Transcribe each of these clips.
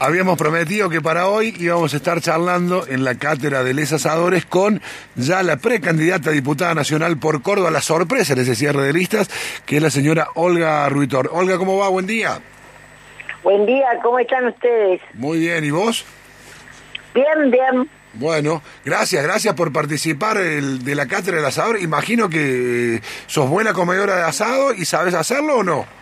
Habíamos prometido que para hoy íbamos a estar charlando en la cátedra de Les Asadores con ya la precandidata a diputada nacional por Córdoba, la sorpresa en ese cierre de listas, que es la señora Olga Ruitor. Olga, ¿cómo va? Buen día. Buen día, ¿cómo están ustedes? Muy bien, ¿y vos? Bien, bien. Bueno, gracias, gracias por participar el- de la cátedra del asador. Imagino que sos buena comedora de asado y sabes hacerlo o no.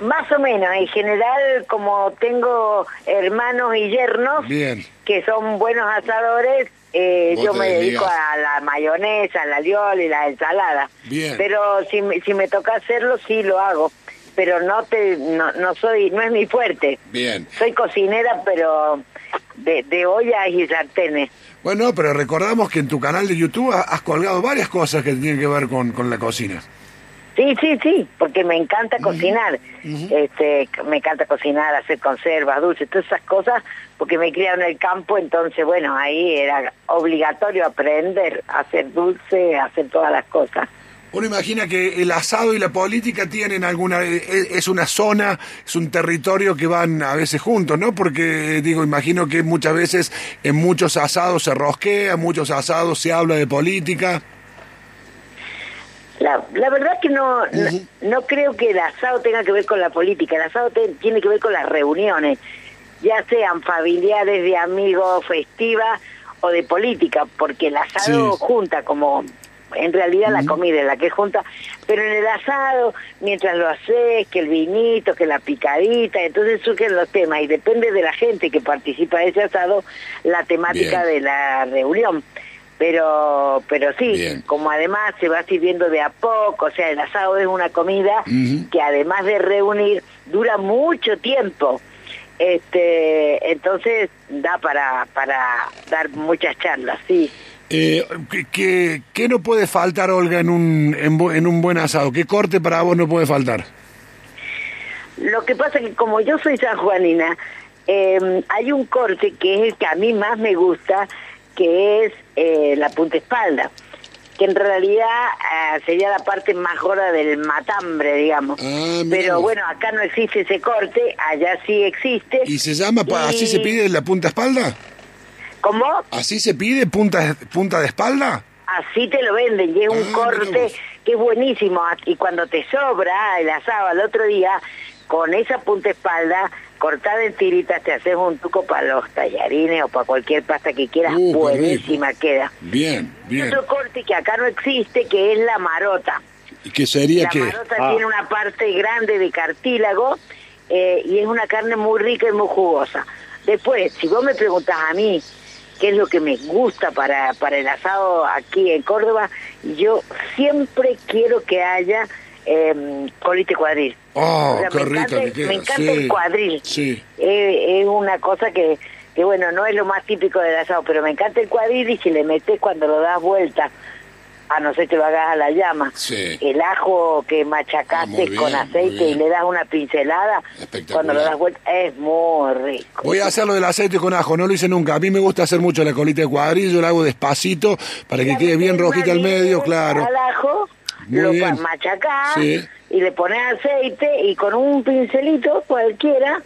Más o menos, en general, como tengo hermanos y yernos Bien. que son buenos asadores, eh, yo me dedico a la mayonesa, la liol y la ensalada. Bien. Pero si, me- si me toca hacerlo, sí lo hago. Pero no te, no, no soy, no es mi fuerte. Bien. Soy cocinera, pero de, de ollas y sartenes. Bueno, pero recordamos que en tu canal de YouTube ha- has colgado varias cosas que tienen que ver con, con la cocina. Sí, sí, sí, porque me encanta cocinar. este, me encanta cocinar, hacer conservas, dulces, todas esas cosas, porque me criaron en el campo, entonces, bueno, ahí era obligatorio aprender a hacer dulce, a hacer todas las cosas. Uno imagina que el asado y la política tienen alguna, e- e- es una zona, es un territorio que van a veces juntos, ¿no? Porque, eh, digo, imagino que muchas veces en muchos asados se rosquea, en muchos asados se habla de política. La, la verdad que no, no, no creo que el asado tenga que ver con la política, el asado te- tiene que ver con las reuniones, ya sean familiares, de amigos, festivas o de política, porque el asado Sí. junta como en realidad la comida es la que junta, pero en el asado, mientras lo haces, que el vinito, que la picadita, entonces surgen los temas y depende de la gente que participa de ese asado, la temática Bien. de la reunión. Pero, pero sí, Bien. como además se va sirviendo de a poco, o sea, el asado es una comida que además de reunir, dura mucho tiempo. Este, entonces da para, para dar muchas charlas, sí. Eh, ¿qué, no puede faltar, Olga, en un, en, en un buen asado? ¿Qué corte para vos no puede faltar? Lo que pasa es que como yo soy sanjuanina, eh, hay un corte que es el que a mí más me gusta, que es eh, la punta espalda, que en realidad eh, sería la parte más gorda del matambre, digamos. Ah, Pero bueno, acá no existe ese corte, allá sí existe. ¿Y se llama, pa- así se Y- pide la punta espalda? ¿Cómo? ¿Así se pide punta, punta de espalda? Así te lo venden y es Ah, un mira corte que es buenísimo. Y cuando te sobra el asado al otro día, con esa punta espalda cortada en tiritas, te haces un tuco para los tallarines o para cualquier pasta que quieras. Uh, buenísima queda. Bien, Y bien. otro corte que acá no existe, que es la marota. ¿Y qué sería La que marota tiene una parte grande de cartílago eh, y es una carne muy rica y muy jugosa. Después, si vos me preguntás a mí qué es lo que me gusta para, para el asado aquí en Córdoba, yo siempre quiero que haya eh, colite cuadril. Oh, O sea, qué me rica encanta, que queda, me encanta sí, el cuadril. sí. Eh, es una cosa que, que, bueno, no es lo más típico del asado, pero me encanta el cuadril y si le metes cuando lo das vuelta, a no ser que lo hagas a la llama, Sí. el ajo que Ah, machacaste bien, con aceite y le das una pincelada, cuando lo das vuelta, es muy rico. Voy a hacerlo del aceite con ajo, no lo hice nunca. A mí me gusta hacer mucho la colita de cuadrillo, lo hago despacito para que La quede bien rojita al medio, claro. Al ajo, Muy lo bien. machacás Sí. y le pones aceite y con un pincelito cualquiera,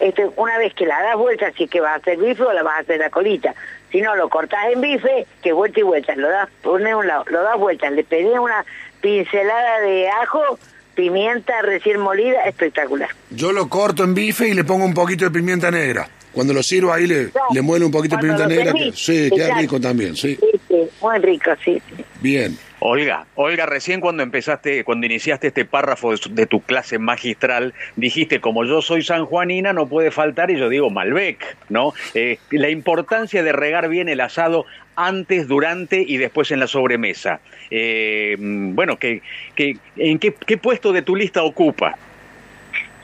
este, una vez que la das vuelta, si es que vas a hacer bife o la vas a hacer la colita. Si no, lo cortás en bife, que vuelta y vuelta, lo das, pones un lado, lo das vuelta, le pedís una pincelada de ajo, pimienta recién molida, espectacular. Yo lo corto en bife y le pongo un poquito de pimienta negra. Cuando lo sirvo ahí le, No, le muelo un poquito de pimienta negra. que- sí, queda rico también, sí. Sí, sí, muy rico, sí. Bien. Olga, Olga, recién cuando empezaste, cuando iniciaste este párrafo de, tu clase magistral, dijiste, como yo soy sanjuanina, no puede faltar, y yo digo Malbec, ¿no? Eh, la importancia de regar bien el asado antes, durante y después en la sobremesa. Eh, mm, bueno, que, que, ¿en qué, qué puesto de tu lista ocupa?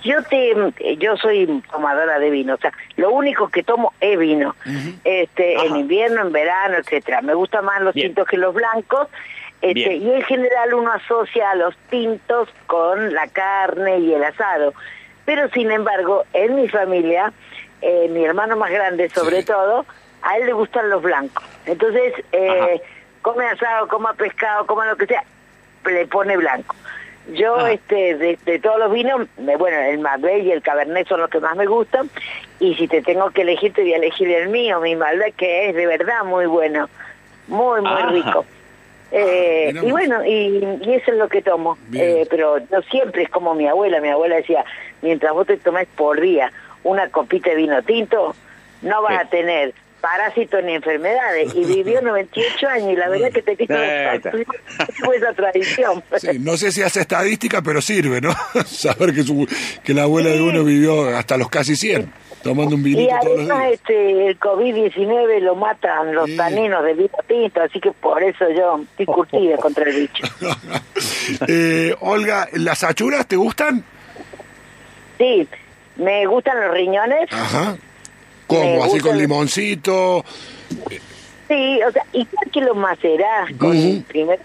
Yo te, yo soy tomadora de vino, o sea, lo único que tomo es vino. Este, en invierno, en verano, etcétera. Me gustan más los Bien. tintos que los blancos. Este, y en general uno asocia a los tintos con la carne y el asado. Pero sin embargo, en mi familia, eh, mi hermano más grande sobre todo, a él le gustan los blancos. Entonces, eh, come asado, coma pescado, coma lo que sea, le pone blanco. Yo, Ah. este, de, de todos los vinos, me- bueno, el Malbec y el Cabernet son los que más me gustan. Y si te tengo que elegir, te voy a elegir el mío, mi Malbec, que es de verdad muy bueno. Muy, muy Ajá. rico. Eh, mira y bueno, y, y eso es lo que tomo. Eh, pero no siempre es como mi abuela. Mi abuela decía, mientras vos te tomás por día una copita de vino tinto, no vas Sí. a tener parásitos ni enfermedades. Y vivió 98 años y la verdad que te quito esa tradición. Sí, no sé si hace estadística, pero sirve, ¿no? Saber que, su- que la abuela de uno vivió hasta los casi 100, tomando un Y vinito todos los además días. este, el COVID-19 lo matan los Sí. taninos del vino tinto, así que por eso yo estoy curtida contra el bicho. Eh, Olga, ¿las achuras te gustan? Sí, me gustan los riñones. Ajá. ¿Cómo? ¿Así con limoncito? Sí, o sea, igual que los macerás, con Ujú. primero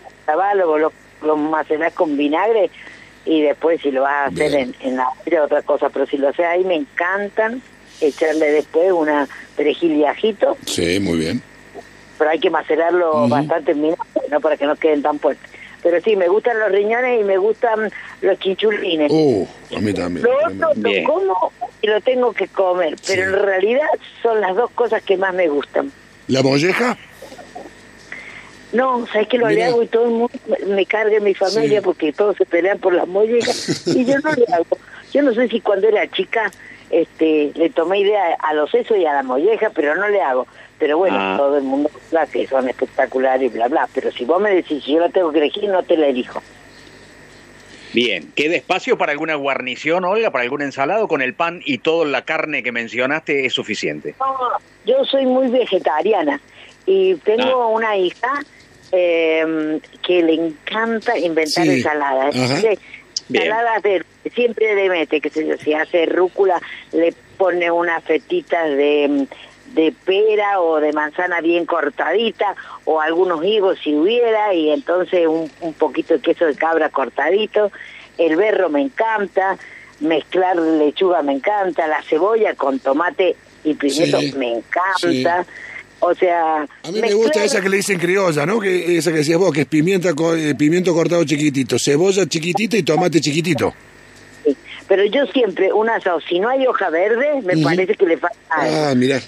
los, los, los macerás con vinagre y después si lo vas a hacer Bien. en, en la olla, otra cosa, pero si lo haces ahí me encantan echarle después una perejil y ajito, Sí, muy bien. pero hay que macerarlo bastante en vinagre, no para que no queden tan fuertes. Pero sí, me gustan los riñones y me gustan los chinchulines. Uh, a mí también. Lo otro lo como y lo tengo que comer, pero Sí. en realidad son las dos cosas que más me gustan. ¿La molleja? No, sabes que lo le hago y todo el mundo me- me carga en mi familia Sí. porque todos se pelean por las mollejas y yo no le hago. Yo no sé si cuando era chica este le tomé idea a los sesos y a la molleja, pero no le hago. Pero bueno, Ah. todo el mundo habla que son espectaculares y bla, bla. Pero si vos me decís, si yo la tengo que elegir, no te la elijo. Bien, ¿queda espacio para alguna guarnición, Olga, para algún ensalado con el pan y toda la carne que mencionaste es suficiente? No, yo soy muy vegetariana y tengo Ah. una hija eh, que le encanta inventar Sí. ensaladas. Entonces. Ensaladas de, siempre le mete, que si hace rúcula, le pone unas fetitas de, de pera o de manzana bien cortadita, o algunos higos si hubiera, y entonces un, un poquito de queso de cabra cortadito. El berro me encanta, mezclar lechuga me encanta, la cebolla con tomate y pimiento Sí, me encanta. O sea, A mí me gusta esa que le dicen criolla, ¿no? Que esa que decías vos, que es pimienta, co- eh, pimiento cortado chiquitito, cebolla chiquitita y tomate chiquitito. Sí, Pero yo siempre, un asado, si no hay hoja verde, me parece que le falta. Ah, mirá.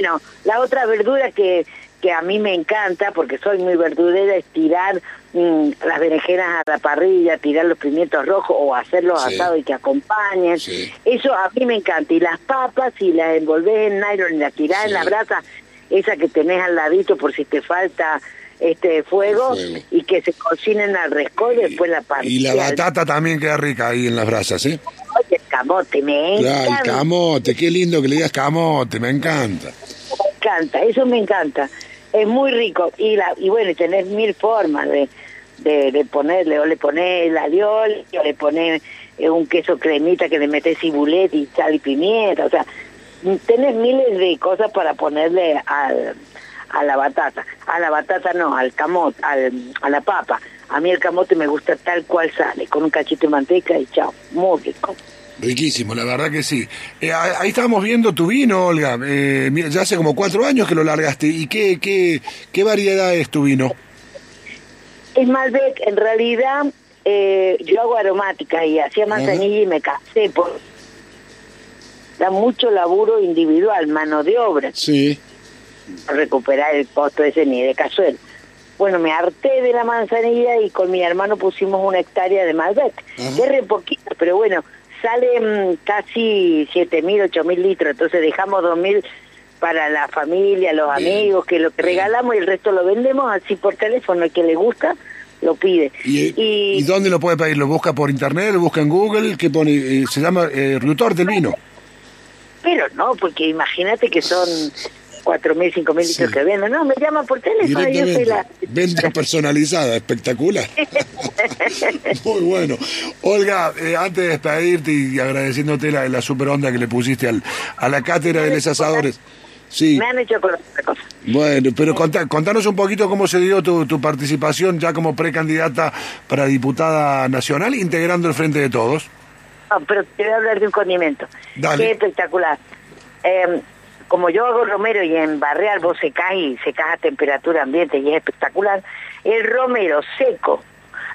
Bueno, la otra verdura que, que a mí me encanta, porque soy muy verdurera, es tirar mm, las berenjenas a la parrilla, tirar los pimientos rojos o hacerlos Sí. asados y que acompañen. Sí. Eso a mí me encanta. Y las papas, si las envolvés en nylon y las tirás Sí. en la brasa, esa que tenés al ladito por si te falta este fuego, Fuego. y que se cocinen al rescoldo y después la parrilla. Y la batata también queda rica ahí en las brasas, ¿eh? Oye, el camote, me Claro, encanta. el camote, qué lindo que le digas camote, me encanta. Eso me encanta. Es muy rico. Y la y bueno, tenés mil formas de, ponerle, o le ponés la alioli, o le ponés eh, un queso cremita que le metés cibulet y sal y pimienta, o sea, tenés miles de cosas para ponerle al, a la batata. A la batata no, al camote, al, a la papa. A mí el camote me gusta tal cual sale, con un cachito de manteca y chao, muy rico. Riquísimo, la verdad que sí. Eh, ahí estábamos viendo tu vino, Olga. Eh, mira, ya hace como cuatro años que lo largaste. ¿Y qué, qué, qué variedad es tu vino? Es Malbec, en realidad eh, yo hago aromática y hacía manzanilla y me casé por da mucho laburo individual, mano de obra, Sí. recuperar el costo ese ni de cazuela. Bueno, me harté de la manzanilla y con mi hermano pusimos una hectárea de Malbec. Es re poquito, pero bueno, sale mm, casi siete mil, ocho mil litros, entonces dejamos dos mil para la familia, los Bien, amigos, que lo que bien. regalamos y el resto lo vendemos así por teléfono, el que le gusta lo pide. ¿Y, y dónde lo puede pedir? ¿Lo busca por internet? ¿Lo busca en Google? ¿Qué pone? Eh, se llama eh, Rutor del Vino. Pero no, porque imagínate que son cuatro mil, cinco mil litros Sí. que venden. No, me llaman por teléfono, yo soy la... Venta personalizada, espectacular. Muy bueno. Olga, eh, antes de despedirte y agradeciéndote la, la super onda que le pusiste al, a la cátedra de los asadores, Sí. Me han hecho con otra cosa. Bueno, pero contá- contanos un poquito cómo se dio tu, tu participación ya como precandidata para diputada nacional, integrando el Frente de Todos. No, pero te voy a hablar de un condimento. Dale. Qué espectacular. Eh, como yo hago romero y en barreal vos secás y secás a temperatura ambiente y es espectacular, el romero seco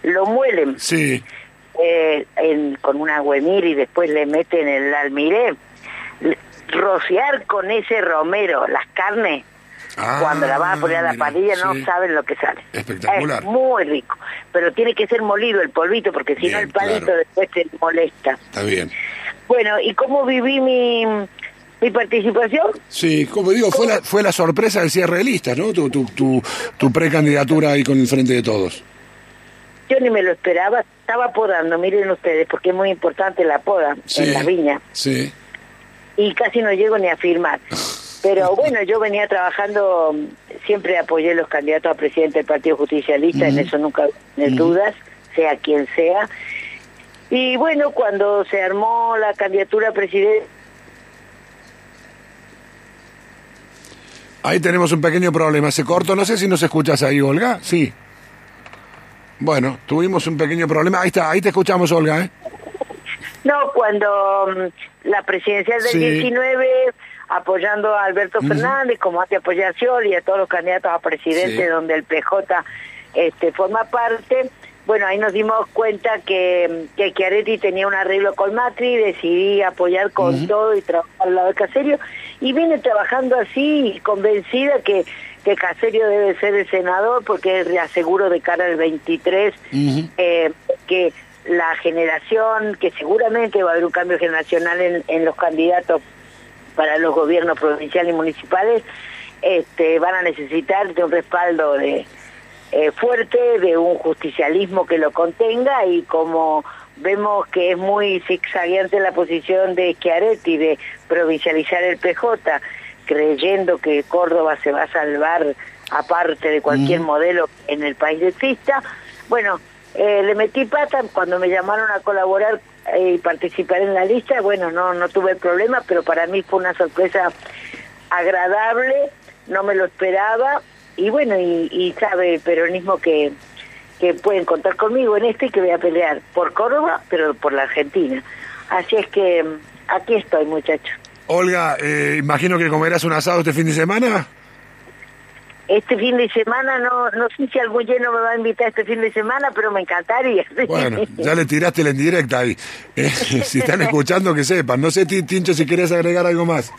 lo muelen Sí. eh, en- con una huemir y después le meten el almiré. Rociar con ese romero las carnes, Ah, cuando la vas a poner a la mira, parrilla no sí. saben lo que sale. Espectacular. Es muy rico, pero tiene que ser molido el polvito porque si no el palito claro. después te molesta. Está bien. Bueno, ¿y cómo viví mi, mi participación? Sí, como digo, fue la, fue la sorpresa del cierre de listas, ¿no? Tu, tu, tu, tu precandidatura ahí con el Frente de Todos. Yo ni me lo esperaba, estaba podando, miren ustedes, porque es muy importante la poda en la viña. Sí. y casi no llego ni a firmar. Pero bueno, yo venía trabajando, siempre apoyé los candidatos a presidente del Partido Justicialista, en eso nunca me dudas, sea quien sea. Y bueno, cuando se armó la candidatura a presidente, Ahí tenemos un pequeño problema. Se cortó, no sé si nos escuchas ahí, Olga. Sí. Bueno, tuvimos un pequeño problema. Ahí está, ahí te escuchamos, Olga, ¿eh? no, cuando mm, la presidencial del Sí. 19, apoyando a Alberto Fernández, como hace apoyar a Scioli y a todos los candidatos a presidente, Sí. donde el PJ este, forma parte, bueno, ahí nos dimos cuenta que, que Chiaretti tenía un arreglo con Macri, decidí apoyar con todo y trabajar al lado de Caserio, y vine trabajando así, convencida que, que Caserio debe ser el senador, porque es reaseguro de cara al 23, eh, que la generación, que seguramente va a haber un cambio generacional en, en los candidatos para los gobiernos provinciales y municipales, este, van a necesitar de un respaldo de eh, fuerte, de un justicialismo que lo contenga y como vemos que es muy zigzagueante la posición de Schiaretti de provincializar el PJ, creyendo que Córdoba se va a salvar aparte de cualquier modelo en el país exista, bueno, eh, le metí pata cuando me llamaron a colaborar eh, y participar en la lista, bueno, no, no tuve problema, pero para mí fue una sorpresa agradable, no me lo esperaba, y bueno, y, y sabe el peronismo que, que pueden contar conmigo en este y que voy a pelear por Córdoba, pero por la Argentina. Así es que mm, aquí estoy, muchachos. Olga, eh, imagino que comerás un asado este fin de semana. Este fin de semana, no no sé si algún lleno me va a invitar este fin de semana, pero me encantaría. Bueno, ya le tiraste la indirecta ahí. Eh, si están escuchando, que sepan. No sé, Ti- Tincho, si querés agregar algo más.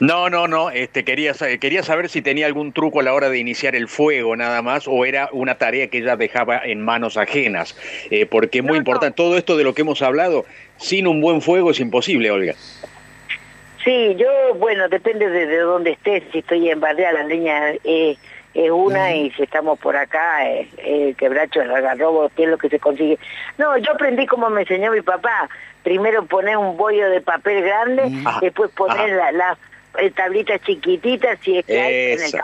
No, no, no. Este quería sa- quería saber si tenía algún truco a la hora de iniciar el fuego nada más o era una tarea que ella dejaba en manos ajenas, Eh, porque es muy No, no. importante todo esto de lo que hemos hablado. Sin un buen fuego es imposible, Olga. Sí, yo, bueno, depende de, de dónde estés. Si estoy en Bardea, la leña eh, es una, y si estamos por acá, eh, eh, quebracho, el algarrobo, que es lo que se consigue. No, yo aprendí como me enseñó mi papá. Primero poner un bollo de papel grande, después poner la- las tablitas chiquititas, si es que hay, en el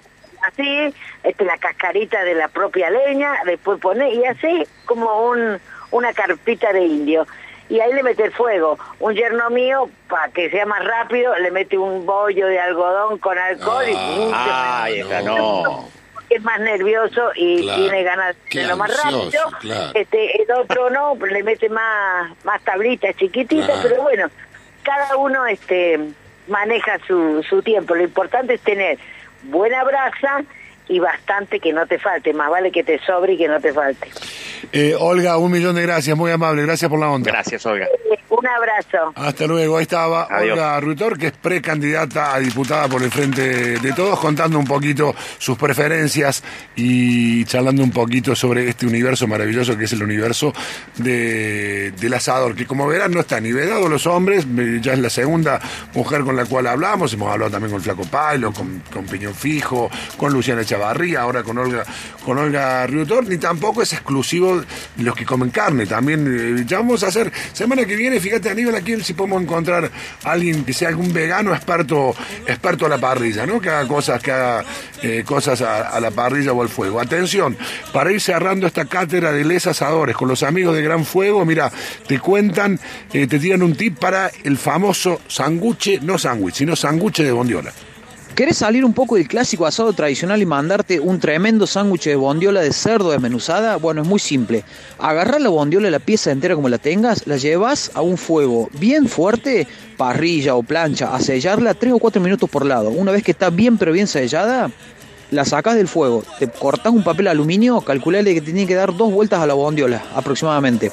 así, este, la cascarita de la propia leña, después poner, y así como un, una carpita de indio. Y ahí le mete el fuego. Un yerno mío, para que sea más rápido, le mete un bollo de algodón con alcohol y. Ah, ahí está, no. porque es más nervioso y Claro. tiene ganas de hacerlo más ansioso, rápido. claro. Este, el otro no, le mete más, más tablitas chiquititas, Claro. pero bueno, cada uno este maneja su, su tiempo. Lo importante es tener buena brasa y bastante que no te falte. Más vale que te sobre y que no te falte. Eh, Olga, un millón de gracias, muy amable. Gracias por la onda. Gracias, Olga. Un abrazo. Hasta luego. Ahí estaba Adiós. Olga Ruitor, que es precandidata a diputada por el Frente de Todos, contando un poquito sus preferencias y charlando un poquito sobre este universo maravilloso que es el universo de, del asador, que como verán no está ni vedado los hombres, eh, ya es la segunda mujer con la cual hablamos, hemos hablado también con Flaco Pailo, con, con Piñón Fijo, con Luciana Chavarría, ahora con Olga, con Olga Ruitor, ni tampoco es exclusivo de los que comen carne, también eh, ya vamos a hacer, semana que viene, fíjate Aníbal, aquí si podemos encontrar a alguien que sea algún vegano experto, experto a la parrilla, ¿no? Que haga cosas, eh, cosas a, a la parrilla o al fuego. Atención, para ir cerrando esta cátedra de les asadores con los amigos de Gran Fuego, mira, te cuentan, eh, te tiran un tip para el famoso sanguche, no sándwich, sino sanguche de bondiola. ¿Querés salir un poco del clásico asado tradicional y mandarte un tremendo sándwich de bondiola de cerdo desmenuzada? Bueno, es muy simple. Agarrar la bondiola, la pieza entera como la tengas, la llevas a un fuego bien fuerte, parrilla o plancha, a sellarla 3 o 4 minutos por lado. Una vez que está bien pero bien sellada, la sacas del fuego, te cortas un papel aluminio, calculale que tiene que dar dos vueltas a la bondiola aproximadamente.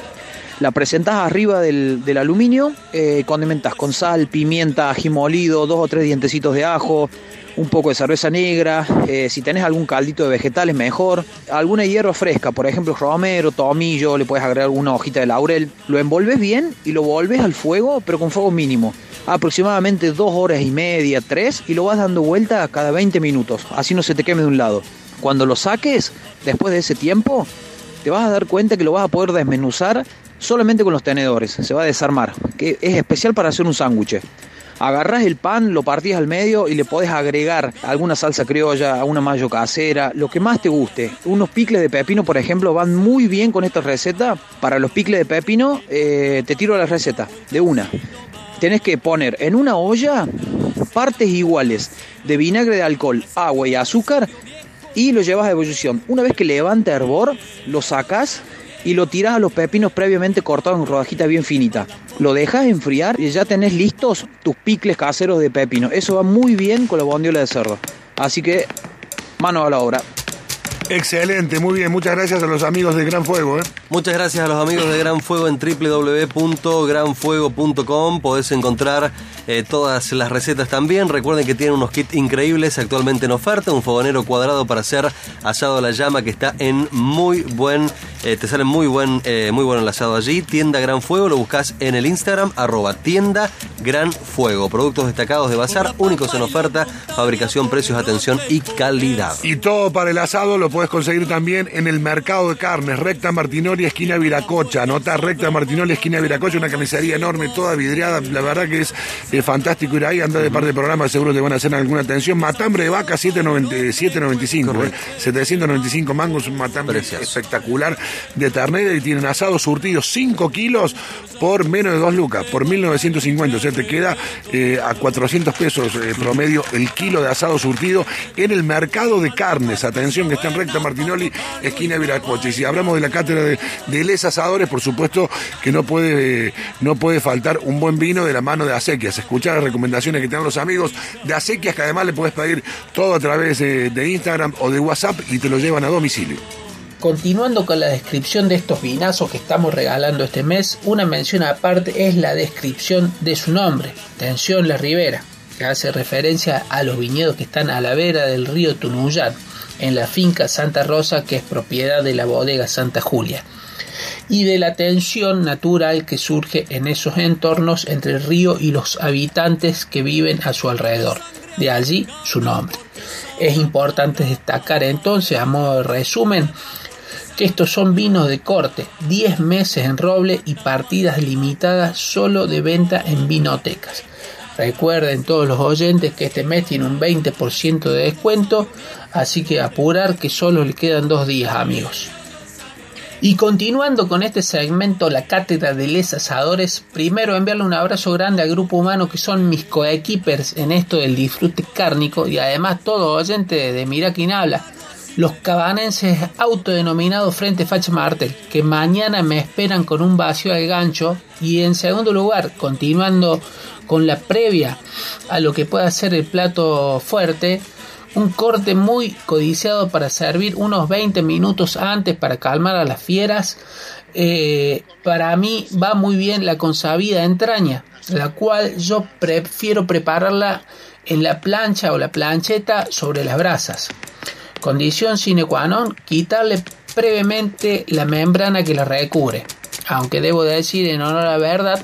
La presentas arriba del, aluminio, eh, condimentas con sal, pimienta, ají molido, dos o tres dientecitos de ajo, un poco de cerveza negra, eh, si tenés algún caldito de vegetales mejor, alguna hierba fresca, por ejemplo romero, tomillo, le puedes agregar una hojita de laurel, lo envolves bien y lo volves al fuego, pero con fuego mínimo, aproximadamente dos horas y media, tres, y lo vas dando vuelta cada 20 minutos, así no se te queme de un lado. Cuando lo saques, después de ese tiempo, te vas a dar cuenta que lo vas a poder desmenuzar solamente con los tenedores, se va a desarmar, que es especial para hacer un sándwich. Agarras el pan, lo partís al medio y le podés agregar alguna salsa criolla, una mayo casera, lo que más te guste. Unos picles de pepino, por ejemplo, van muy bien con esta receta. Para los picles de pepino, eh, te tiro la receta de una. Tenés que poner en una olla partes iguales de vinagre de alcohol, agua y azúcar y lo llevas a ebullición. Una vez que levanta hervor, lo sacas y lo tiras a los pepinos previamente cortados en rodajitas bien finitas. Lo dejas enfriar y ya tenés listos tus picles caseros de pepino. Eso va muy bien con la bondiola de cerdo. Así que, mano a la obra. Excelente, muy bien. Muchas gracias a los amigos de Gran Fuego. ¿eh? Muchas gracias a los amigos de Gran Fuego en www.granfuego.com. Podés encontrar eh, todas las recetas también. Recuerden que tienen unos kits increíbles actualmente en oferta. Un fogonero cuadrado para hacer asado a la llama que está en muy buen, eh, te sale muy buen, muy bueno el asado allí. Tienda Gran Fuego, lo buscas en el Instagram, arroba tienda Gran Fuego. Productos destacados de bazar, únicos en oferta, fabricación, precios, atención y calidad. Y todo para el asado lo puedes conseguir también en el mercado de carnes, recta Martinoli, esquina Viracocha. Nota recta Martinoli, esquina Viracocha, una camisería enorme, toda vidriada. La verdad que es fantástico ir ahí, anda de par de programas, seguro te van a hacer alguna atención. Matambre de vaca, 795, eh, 795 mangos, un matambre espectacular de ternera y tienen asado surtido 5 kilos por menos de 2 lucas, por 1950. O sea, te queda eh, a 400 pesos eh, promedio el kilo de asado surtido en el mercado de carnes. Atención que está en recta Martinoli, esquina Viracocha. Y si hablamos de la cátedra de, Les Asadores, por supuesto que no puede, no puede faltar un buen vino de la mano de Acequias. Escuchar las recomendaciones que tengan los amigos de Acequias, que además le puedes pedir todo a través de, de Instagram o de WhatsApp y te lo llevan a domicilio. Continuando con la descripción de estos vinazos que estamos regalando este mes, una mención aparte es la descripción de su nombre, Tensión La Ribera, que hace referencia a los viñedos que están a la vera del río Tunuyán en la finca Santa Rosa que es propiedad de la bodega Santa Julia y de la tensión natural que surge en esos entornos entre el río y los habitantes que viven a su alrededor. De allí su nombre. Es importante destacar entonces, a modo de resumen, que estos son vinos de corte, 10 meses en roble y partidas limitadas solo de venta en vinotecas. Recuerden todos los oyentes que este mes tiene un 20% de descuento, así que apurar que solo le quedan dos días amigos. Y continuando con este segmento, la cátedra de les asadores, primero enviarle un abrazo grande al grupo humano que son mis coequippers en esto del disfrute cárnico y además todo oyente de Mira quién habla, los cabanenses autodenominados Frente Facha Martel, que mañana me esperan con un vacío al gancho y en segundo lugar, continuando con la previa a lo que pueda ser el plato fuerte, un corte muy codiciado para servir unos 20 minutos antes para calmar a las fieras. Eh, para mí va muy bien la consabida entraña, la cual yo prefiero prepararla en la plancha o la plancheta sobre las brasas. Condición sine qua non, quitarle previamente la membrana que la recubre. Aunque debo decir en honor a la verdad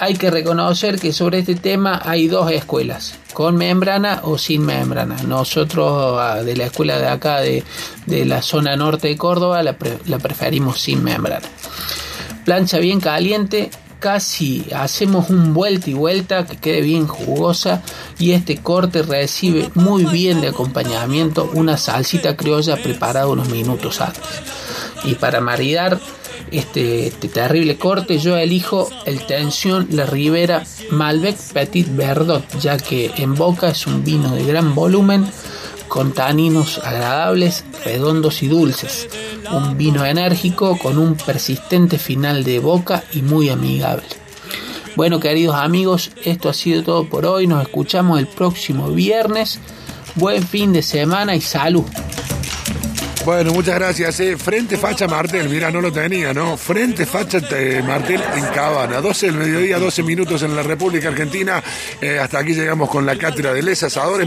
hay que reconocer que sobre este tema hay dos escuelas, con membrana o sin membrana. Nosotros ah, de la escuela de acá, de, la zona norte de Córdoba, la, la preferimos sin membrana. Plancha bien caliente, casi hacemos un vuelta y vuelta que quede bien jugosa y este corte recibe muy bien de acompañamiento una salsita criolla preparada unos minutos antes. Y para maridar este, este terrible corte, yo elijo el Tensión La Ribera Malbec Petit Verdot, ya que en boca es un vino de gran volumen, con taninos agradables, redondos y dulces. Un vino enérgico con un persistente final de boca y muy amigable. Bueno, queridos amigos, esto ha sido todo por hoy. Nos escuchamos el próximo viernes. Buen fin de semana y salud. Bueno, muchas gracias. eh. Frente Facha Martel, mira, no lo tenía, ¿no? Frente Facha eh, Martel en Cabana. 12 del mediodía, 12 minutos en la República Argentina. Eh, hasta aquí llegamos con la cátedra de Les Asadores.